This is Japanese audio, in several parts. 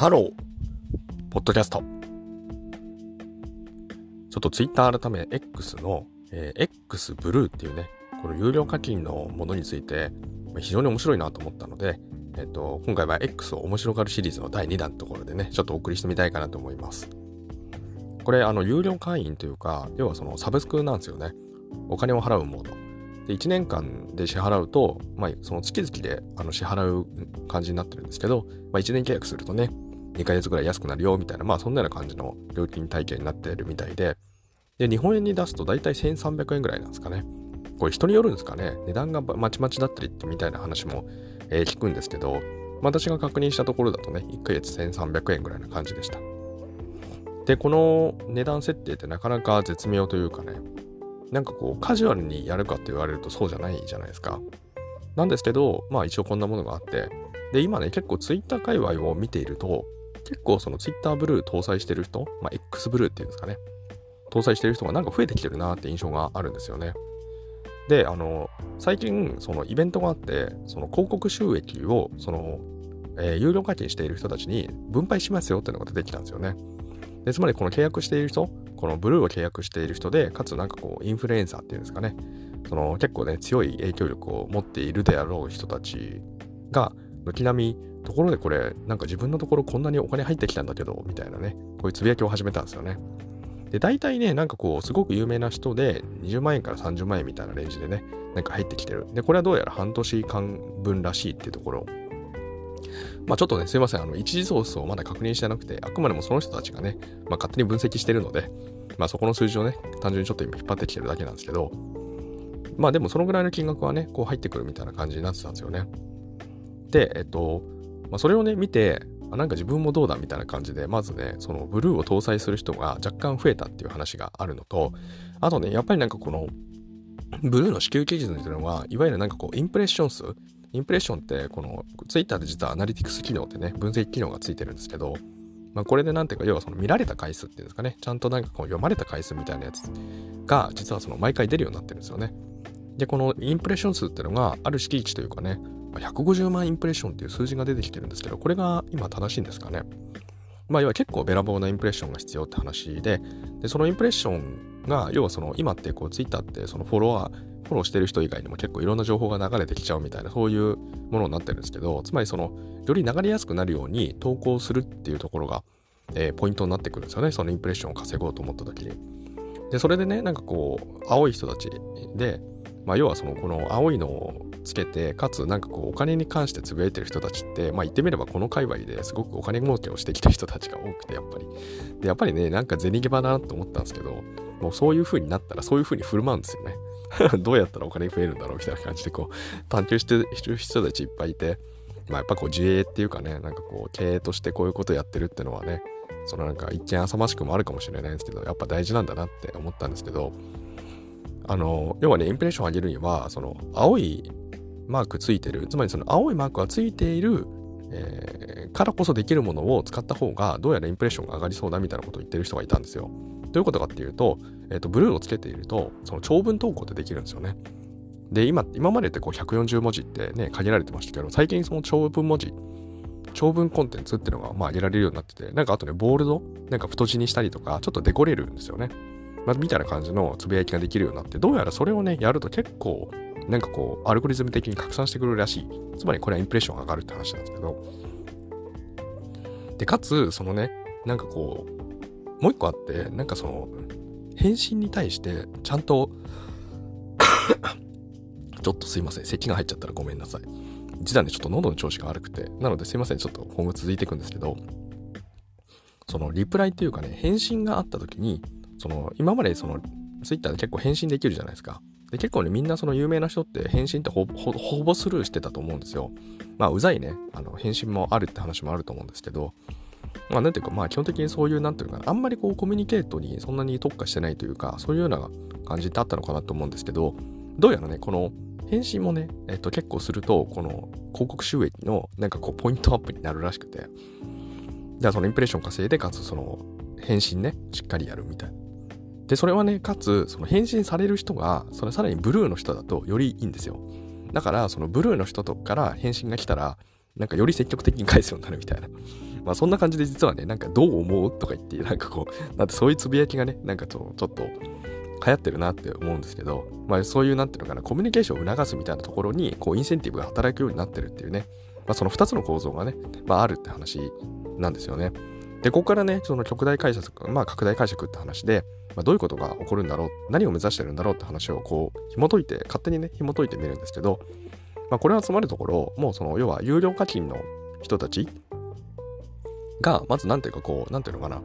Hello、ポッドキャスト。ちょっとツイッター改め X の、えー、X ブルーっていうね、この有料課金のものについて非常に面白いなと思ったので、えっ、ー、と、今回は X を面白がるシリーズの第2弾のところでね、ちょっとお送りしてみたいかなと思います。これ、あの、有料会員というか、要はそのサブスクなんですよね。お金を払うモード。で、1年間で支払うと、まあ、その月々であの支払う感じになってるんですけど、まあ、1年契約するとね、2ヶ月ぐらい安くなるよみたいな、まあそんなような感じの料金体系になっているみたいで、で、日本円に出すと大体1300円ぐらいなんですかね。これ人によるんですかね。値段がまちまちだったりってみたいな話も、えー、聞くんですけど、私が確認したところだとね、1ヶ月1300円ぐらいな感じでした。で、この値段設定ってなかなか絶妙というかね、なんかこうカジュアルにやるかって言われるとそうじゃないじゃないですか。なんですけど、まあ一応こんなものがあって、で、今ね、結構 Twitter 界隈を見ていると、結構その Twitter ブルー搭載してる人、まあ、X ブルーっていうんですかね、搭載してる人がなんか増えてきてるなって印象があるんですよね。で、あの、最近、そのイベントがあって、その広告収益を、その、えー、有料課金している人たちに分配しますよっていうのが出てきたんですよね。で、つまりこの契約している人、このブルーを契約している人で、かつなんかこう、インフルエンサーっていうんですかね、その結構ね、強い影響力を持っているであろう人たちが、軒並みところでこれ、なんか自分のところこんなにお金入ってきたんだけど、みたいなね、こういうつぶやきを始めたんですよね。で、大体ね、なんかこう、すごく有名な人で、20万円から30万円みたいなレンジでね、なんか入ってきてる。で、これはどうやら半年間分らしいっていうところ。まあちょっとね、すいません、あの、一時ソースをまだ確認してなくて、あくまでもその人たちがね、まあ勝手に分析してるので、まあそこの数字をね、単純にちょっと今引っ張ってきてるだけなんですけど、まあでもそのぐらいの金額はね、こう入ってくるみたいな感じになってたんですよね。で、えっと、まあ、それをね、見て、あなんか自分もどうだみたいな感じで、まずね、そのブルーを搭載する人が若干増えたっていう話があるのと、あとね、やっぱりなんかこの、ブルーの支給基準っていうのは、いわゆるなんかこう、インプレッション数、インプレッションって、この、ツイッターで実はアナリティクス機能ってね、分析機能がついてるんですけど、まあ、これでなんていうか、要はその見られた回数っていうんですかね、ちゃんとなんかこう読まれた回数みたいなやつが、実はその毎回出るようになってるんですよね。で、このインプレッション数っていうのが、ある敷地というかね、150万インプレッションっていう数字が出てきてるんですけど、これが今正しいんですかね。まあ、要は結構べらぼうなインプレッションが必要って話で、で、そのインプレッションが、要はその今ってこう、ツイッターってそのフォロワー、フォローしてる人以外にも結構いろんな情報が流れてきちゃうみたいな、そういうものになってるんですけど、つまりその、より流れやすくなるように投稿するっていうところが、えー、ポイントになってくるんですよね。そのインプレッションを稼ごうと思った時に。で、それでね、なんかこう、青い人たちで、まあ、要はその、この青いのをつけて、かつなんかこうお金に関してつぶやいてる人たちって、まあ言ってみればこの界隈ですごくお金儲けをしてきた人たちが多くて、やっぱり。で、やっぱりね、なんか銭ゲバだなと思ったんですけど、もうそういう風になったらそういう風に振る舞うんですよね。どうやったらお金増えるんだろうみたいな感じでこう探求してる人たちいっぱいいて、まあやっぱこう自営っていうかね、なんかこう経営としてこういうことやってるってのはね、そのなんか一見浅ましくもあるかもしれないんですけど、やっぱ大事なんだなって思ったんですけど、あの、要はね、インプレッションを上げるには、その青いマークついてる、つまりその青いマークがついている、えー、からこそできるものを使った方が、どうやらインプレッションが上がりそうだみたいなことを言ってる人がいたんですよ。どういうことかっていうと、え、ー、と、ブルーをつけていると、その長文投稿ってできるんですよね。で、今、今までってこう140文字ってね、限られてましたけど、最近その長文文字、長文コンテンツっていうのがまあ上げられるようになってて、なんかあとね、ボールド、なんか太字にしたりとか、ちょっとデコれるんですよね。まあ、みたいな感じのつぶやきができるようになって、どうやらそれをね、やると結構なんかこう、アルゴリズム的に拡散してくるらしい。つまりこれはインプレッションが上がるって話なんですけど。で、かつ、そのね、なんかこう、もう一個あって、なんかその、返信に対して、ちゃんと ちょっとすいません。咳が入っちゃったらごめんなさい。実はね、ちょっと喉の調子が悪くて。なのですいません。ちょっと今後続いていくんですけど、そのリプライっていうかね、返信があった時に、その、今までその、ツイッターで結構返信できるじゃないですか。で、結構ね、みんなその有名な人って返信ってほぼほぼスルーしてたと思うんですよ。まあ、うざいね、あの、返信もあるって話もあると思うんですけど、まあ、なんていうか、まあ、基本的にそういう、なんていうかな、あんまりこう、コミュニケートにそんなに特化してないというか、そういうような感じってあったのかなと思うんですけど、どうやらね、この、返信もね、えっと、結構すると、この広告収益のなんかこうポイントアップになるらしくて、じゃあそのインプレッション稼いで、かつその返信ね、しっかりやるみたいな。で、それはね、かつ、その返信される人が、それさらにブルーの人だとよりいいんですよ。だから、そのブルーの人とから返信が来たら、なんかより積極的に返すようになるみたいな。まあそんな感じで実はね、なんかどう思うとか言って、なんかこう、なんてそういうつぶやきがね、なんかちょちょっと流行ってるなって思うんですけど、まあそういうなんていうのかな、コミュニケーションを促すみたいなところに、こうインセンティブが働くようになってるっていうね、まあその2つの構造がね、まああるって話なんですよね。で、ここからね、その極大解釈、まあ拡大解釈って話で、まあ、どういうことが起こるんだろう、何を目指してるんだろうって話をこう、紐解いて、勝手にね、紐解いてみるんですけど、まあ、これはつまるところ、もうその、要は有料課金の人たちが、まずなんていうかこう、なんていうのかな、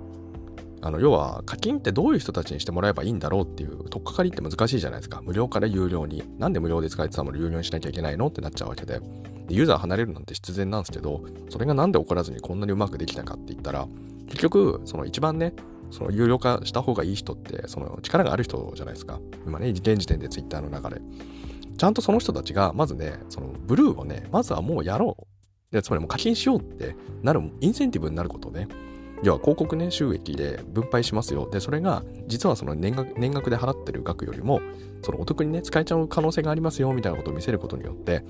あの要は課金ってどういう人たちにしてもらえばいいんだろうっていう取っかかりって難しいじゃないですか。無料から有料に。なんで無料で使えてたもの有料にしなきゃいけないのってなっちゃうわけで。でユーザー離れるなんて必然なんですけど、それがなんで起こらずにこんなにうまくできたかって言ったら、結局、その一番ね、その有料化した方がいい人って、その力がある人じゃないですか。今ね、現時点で Twitter の中で。ちゃんとその人たちが、まずね、そのブルーをね、まずはもうやろう。でつまりもう課金しようってなる、インセンティブになることね。要は広告ね、収益で分配しますよ。で、それが、実はその年額年額で払ってる額よりも、そのお得にね、使えちゃう可能性がありますよ、みたいなことを見せることによって、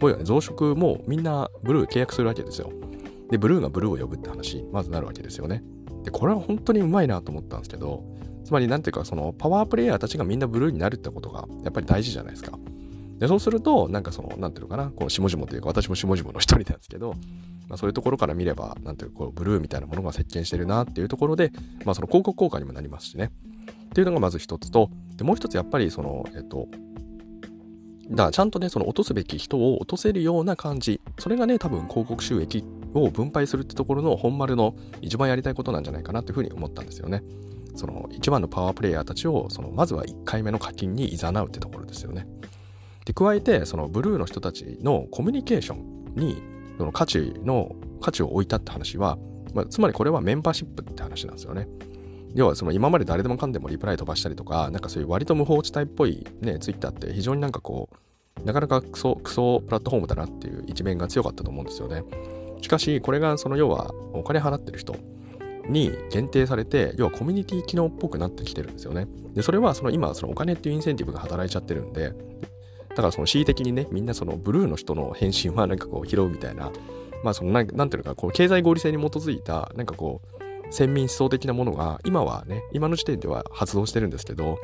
こういうね、増殖もみんなブルー契約するわけですよ。で、ブルーがブルーを呼ぶって話、まずなるわけですよね。で、これは本当にうまいなと思ったんですけど、つまりなんていうか、そのパワープレイヤーたちがみんなブルーになるってことが、やっぱり大事じゃないですか。で、そうすると、なんかその、なんていうのかな、この下々というか、私も下々の一人なんですけど、まあ、そういうところから見れば、なんていうこう、ブルーみたいなものが席巻してるなっていうところで、まあ、その広告効果にもなりますしね。っていうのがまず一つと、で、もう一つやっぱりその、えっと、だからちゃんとね、その落とすべき人を落とせるような感じ、それがね、多分広告収益を分配するってところの本丸の一番やりたいことなんじゃないかなっていうふうに思ったんですよね。その一番のパワープレイヤーたちを、そのまずは1回目の課金に誘うってところですよね。で、加えて、そのブルーの人たちのコミュニケーションに、その価値の、価値を置いたって話は、まあ、つまりこれはメンバーシップって話なんですよね。要はその今まで誰でもかんでもリプライ飛ばしたりとか、なんかそういう割と無法地帯っぽいね、ツイッターって非常になんかこう、なかなかクソ、クソプラットフォームだなっていう一面が強かったと思うんですよね。しかし、これがその要はお金払ってる人に限定されて、要はコミュニティ機能っぽくなってきてるんですよね。で、それはその今、そのお金っていうインセンティブが働いちゃってるんで、だからその恣意的にね、みんなそのブルーの人の返信はなんかこう拾うみたいな、まあそのなんなんていうのか、こう経済合理性に基づいた、なんかこう、先民思想的なものが今はね、今の時点では発動してるんですけど、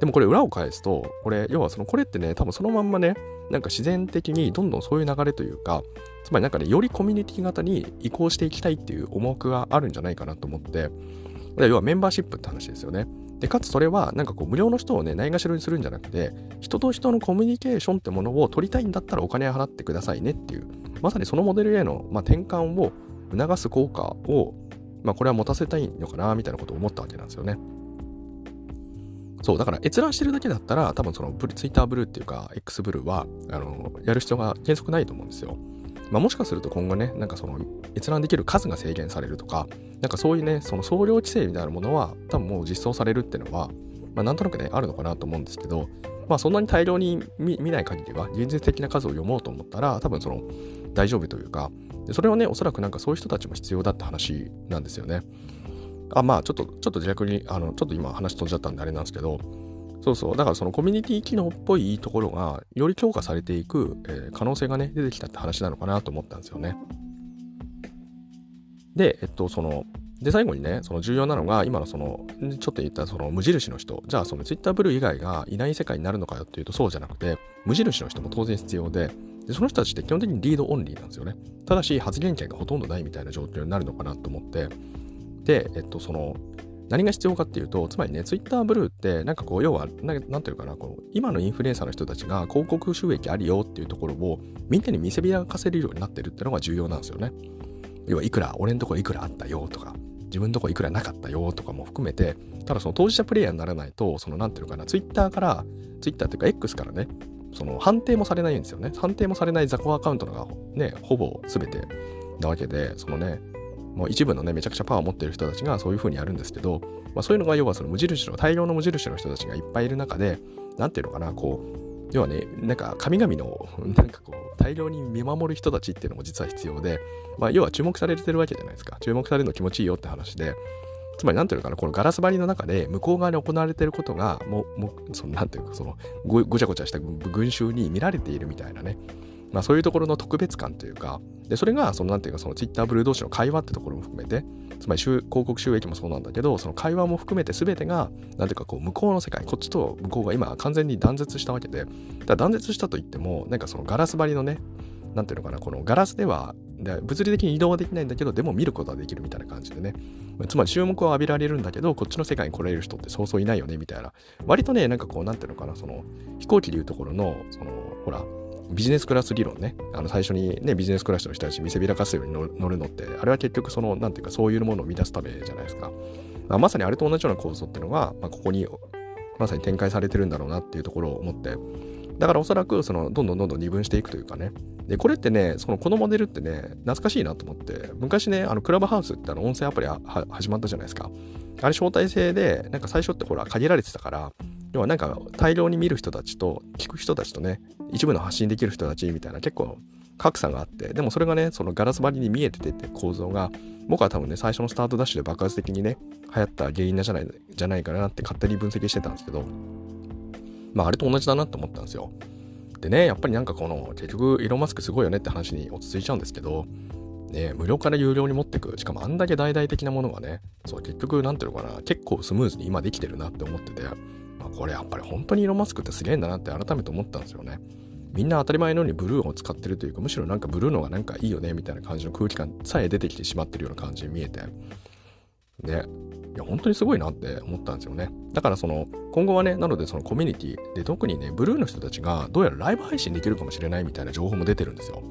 でもこれ裏を返すと、これ、要はそのこれってね、多分そのまんまね、なんか自然的にどんどんそういう流れというか、つまりなんかね、よりコミュニティ型に移行していきたいっていう思惑があるんじゃないかなと思って、要はメンバーシップって話ですよね。で、かつそれはなんかこう無料の人をね、ないがしろにするんじゃなくて、人と人のコミュニケーションってものを取りたいんだったらお金払ってくださいねっていう、まさにそのモデルへの、まあ、転換を促す効果を、まあ、これは持たせたいのかな、みたいなことを思ったわけなんですよね。そう、だから閲覧してるだけだったら、多分そのツイッターブルーっていうか、X ブルーは、あの、やる必要が原則ないと思うんですよ。まあ、もしかすると今後ね、なんかその閲覧できる数が制限されるとか、なんかそういうね、その総量規制みたいなものは多分もう実装されるっていうのは、まあ、なんとなくね、あるのかなと思うんですけど、まあそんなに大量に見ない限りは、現実的な数を読もうと思ったら、多分その大丈夫というか、それはね、おそらくなんかそういう人たちも必要だって話なんですよね。あ、まあ、ちょっと、ちょっと逆に、あの、ちょっと今話飛んじゃったんであれなんですけど、そうそう。だからそのコミュニティ機能っぽいところが、より強化されていく、えー、可能性がね、出てきたって話なのかなと思ったんですよね。で、えっと、その、で、最後にね、その重要なのが、今のその、ちょっと言ったその無印の人、じゃあその Twitter ブルー以外がいない世界になるのかよっていうとそうじゃなくて、無印の人も当然必要で、でその人たちって基本的にリードオンリーなんですよね。ただし発言権がほとんどないみたいな状況になるのかなと思って、で、えっと、その、何が必要かっていうと、つまりね、ツイッターブルーって、なんかこう、要は、ななんていうかな、こう今のインフルエンサーの人たちが広告収益あるよっていうところを、みんなに見せびらかせるようになってるってのが重要なんですよね。要は、いくら、俺のとこいくらあったよとか、自分のとこいくらなかったよとかも含めて、ただその当事者プレイヤーにならないと、そのなんていうかな、ツイッターから、ツイッターっていうか X からね、その判定もされないんですよね。判定もされない雑魚アカウントのがね、ほぼ全てなわけで、そのね、もう一部のね、めちゃくちゃパワーを持ってる人たちがそういう風にやるんですけど、まあ、そういうのが要はその無印の、大量の無印の人たちがいっぱいいる中で、なんていうのかな、こう、要はね、なんか神々の、なんかこう、大量に見守る人たちっていうのも実は必要で、まあ、要は注目されてるわけじゃないですか。注目されるの気持ちいいよって話で、つまりなんていうのかな、このガラス張りの中で向こう側に行われてることが、もう、もうそのなんていうか、そのご、ごちゃごちゃした群衆に見られているみたいなね、まあ、そういうところの特別感というか、で、それが、その、なんていうか、その Twitter ブルー同士の会話ってところも含めて、つまり広告収益もそうなんだけど、その会話も含めて全てが、なんていうか、こう、向こうの世界、こっちと向こうが今完全に断絶したわけで、だ断絶したといっても、なんかそのガラス張りのね、なんていうのかな、このガラスでは、物理的に移動はできないんだけど、でも見ることはできるみたいな感じでね。つまり注目を浴びられるんだけど、こっちの世界に来られる人ってそうそういないよね、みたいな。割とね、なんかこう、なんていうのかな、その、飛行機でいうところの、その、ほら、ビジネスクラス理論ね、あの最初にね、ビジネスクラスの人たち見せびらかすように乗るのって、あれは結局その、なんていうか、そういうものを生み出すためじゃないですか。まあ、まさにあれと同じような構造っていうのが、まあ、ここにまさに展開されてるんだろうなっていうところを思って、だからおそらくそのどんどんどんどん二分していくというかね。で、これってね、そのこのモデルってね、懐かしいなと思って、昔ね、あのクラブハウスってあの音声アプリ始まったじゃないですか。あれ招待制で、なんか最初ってほら限られてたから、要はなんか大量に見る人たちと聞く人たちとね、一部の発信できる人たちみたいな結構格差があって、でもそれがね、そのガラス張りに見えててって構造が、僕は多分ね、最初のスタートダッシュで爆発的にね、流行った原因じゃないじゃないかなって勝手に分析してたんですけど、まああれと同じだなって思ったんですよ。でね、やっぱりなんかこの、結局、イーロンマスクすごいよねって話に落ち着いちゃうんですけど、ね、無料から有料に持ってく、しかもあんだけ大々的なものがね、そう、結局、なんていうのかな、結構スムーズに今できてるなって思ってて、あ、これやっぱり本当にイーロンマスクってすげえんだなって改めて思ったんですよね。みんな当たり前のようにブルーを使ってるというか、むしろなんかブルーのがなんかいいよねみたいな感じの空気感さえ出てきてしまってるような感じに見えて、ね、いや、本当にすごいなって思ったんですよね。だからその、今後はね、なのでそのコミュニティで特にね、ブルーの人たちがどうやらライブ配信できるかもしれないみたいな情報も出てるんですよ。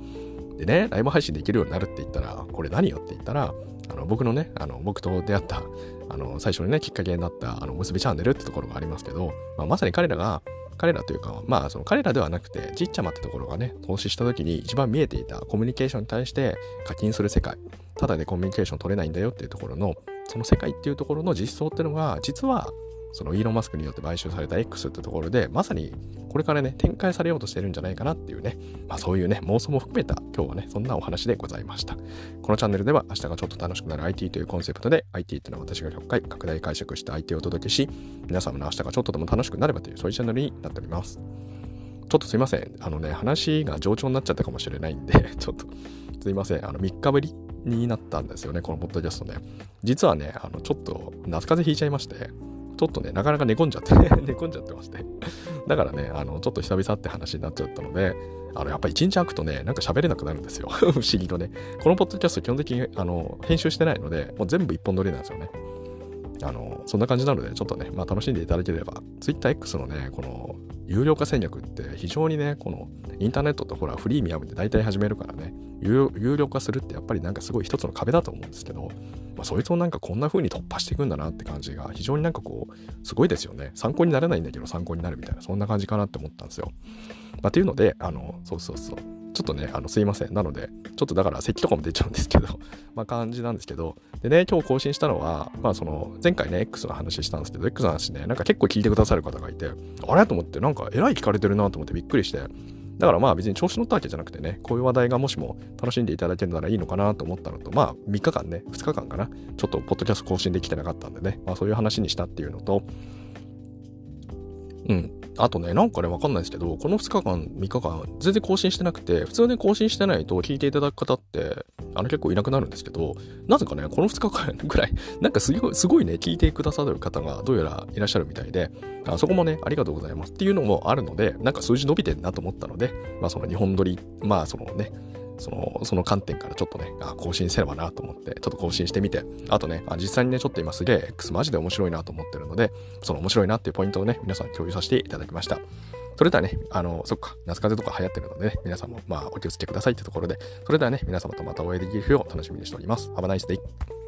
でね、ライブ配信できるようになるって言ったら、これ何よって言ったら、あの僕のね、あの僕と出会った、あの最初にね、きっかけになったあの結びチャンネルってところがありますけど、まあ、まさに彼らが、彼らというか、まあ、その彼らではなくて、じっちゃまってところがね、投資した時に一番見えていたコミュニケーションに対して課金する世界、ただでコミュニケーション取れないんだよっていうところの、その世界っていうところの実装っていうのが、実は、そのイーロン・マスクによって買収された X ってところで、まさにこれからね、展開されようとしてるんじゃないかなっていうね、まあそういうね、妄想も含めた今日はね、そんなお話でございました。このチャンネルでは明日がちょっと楽しくなる IT というコンセプトで、IT っていうのは私が100回拡大解釈した IT をお届けし、皆様の明日がちょっとでも楽しくなればという、そういうチャンネルになっております。ちょっとすいません。あのね、話が冗長になっちゃったかもしれないんで、ちょっとすいません。あの、3日ぶりになったんですよね、このポッドキャストね。実はね、あの、ちょっと夏風邪ひいちゃいまして、ちょっとね、なかなか寝込んじゃって 寝込んじゃってまして。だからね、あの、ちょっと久々って話になっちゃったので、あの、やっぱ一日空くとね、なんか喋れなくなるんですよ。不思議とね。このポッドキャスト基本的に、あの、編集してないので、もう全部一本撮りなんですよね。あの、そんな感じなので、ちょっとね、まあ楽しんでいただければ、TwitterX のね、この、有料化戦略って非常にね、このインターネットってほらフリーミアムで大体始めるからね、有料化するってやっぱりなんかすごい一つの壁だと思うんですけど、まあ、そいつをなんかこんな風に突破していくんだなって感じが非常になんかこう、すごいですよね。参考にならないんだけど参考になるみたいな、そんな感じかなって思ったんですよ。まあ、っていうので、あの、そうそうそう。ちょっとね、あの、すいません。なので、ちょっとだから咳とかも出ちゃうんですけど、まあ感じなんですけど、でね、今日更新したのは、まあその、前回ね、X の話したんですけど、X の話ね、なんか結構聞いてくださる方がいて、あれ？と思って、なんかえらい聞かれてるなと思ってびっくりして、だからまあ別に調子乗ったわけじゃなくてね、こういう話題がもしも楽しんでいただけるならいいのかなと思ったのと、まあ3日間ね、2日間かな、ちょっとポッドキャスト更新できてなかったんでね、まあそういう話にしたっていうのと、うん。あとね、なんかね、わかんないですけど、この2日間、3日間、全然更新してなくて、普通に更新してないと聞いていただく方って、あの結構いなくなるんですけど、なぜかね、この2日間ぐらい、なんかすごい、すごいね、聞いてくださる方がどうやらいらっしゃるみたいで、あそこもね、ありがとうございますっていうのもあるので、なんか数字伸びてんなと思ったので、まあその日本撮り、まあそのね、その、その観点からちょっとね、あ更新せればなと思って、ちょっと更新してみて、あとね、あ実際にね、ちょっと今すげえ X マジで面白いなと思ってるので、その面白いなっていうポイントをね、皆さん共有させていただきました。それではね、あの、そっか、夏風邪とか流行ってるのでね、皆さんもまあお気をつけくださいってところで、それではね、皆様とまたお会いできる日を楽しみにしております。Have a nice day!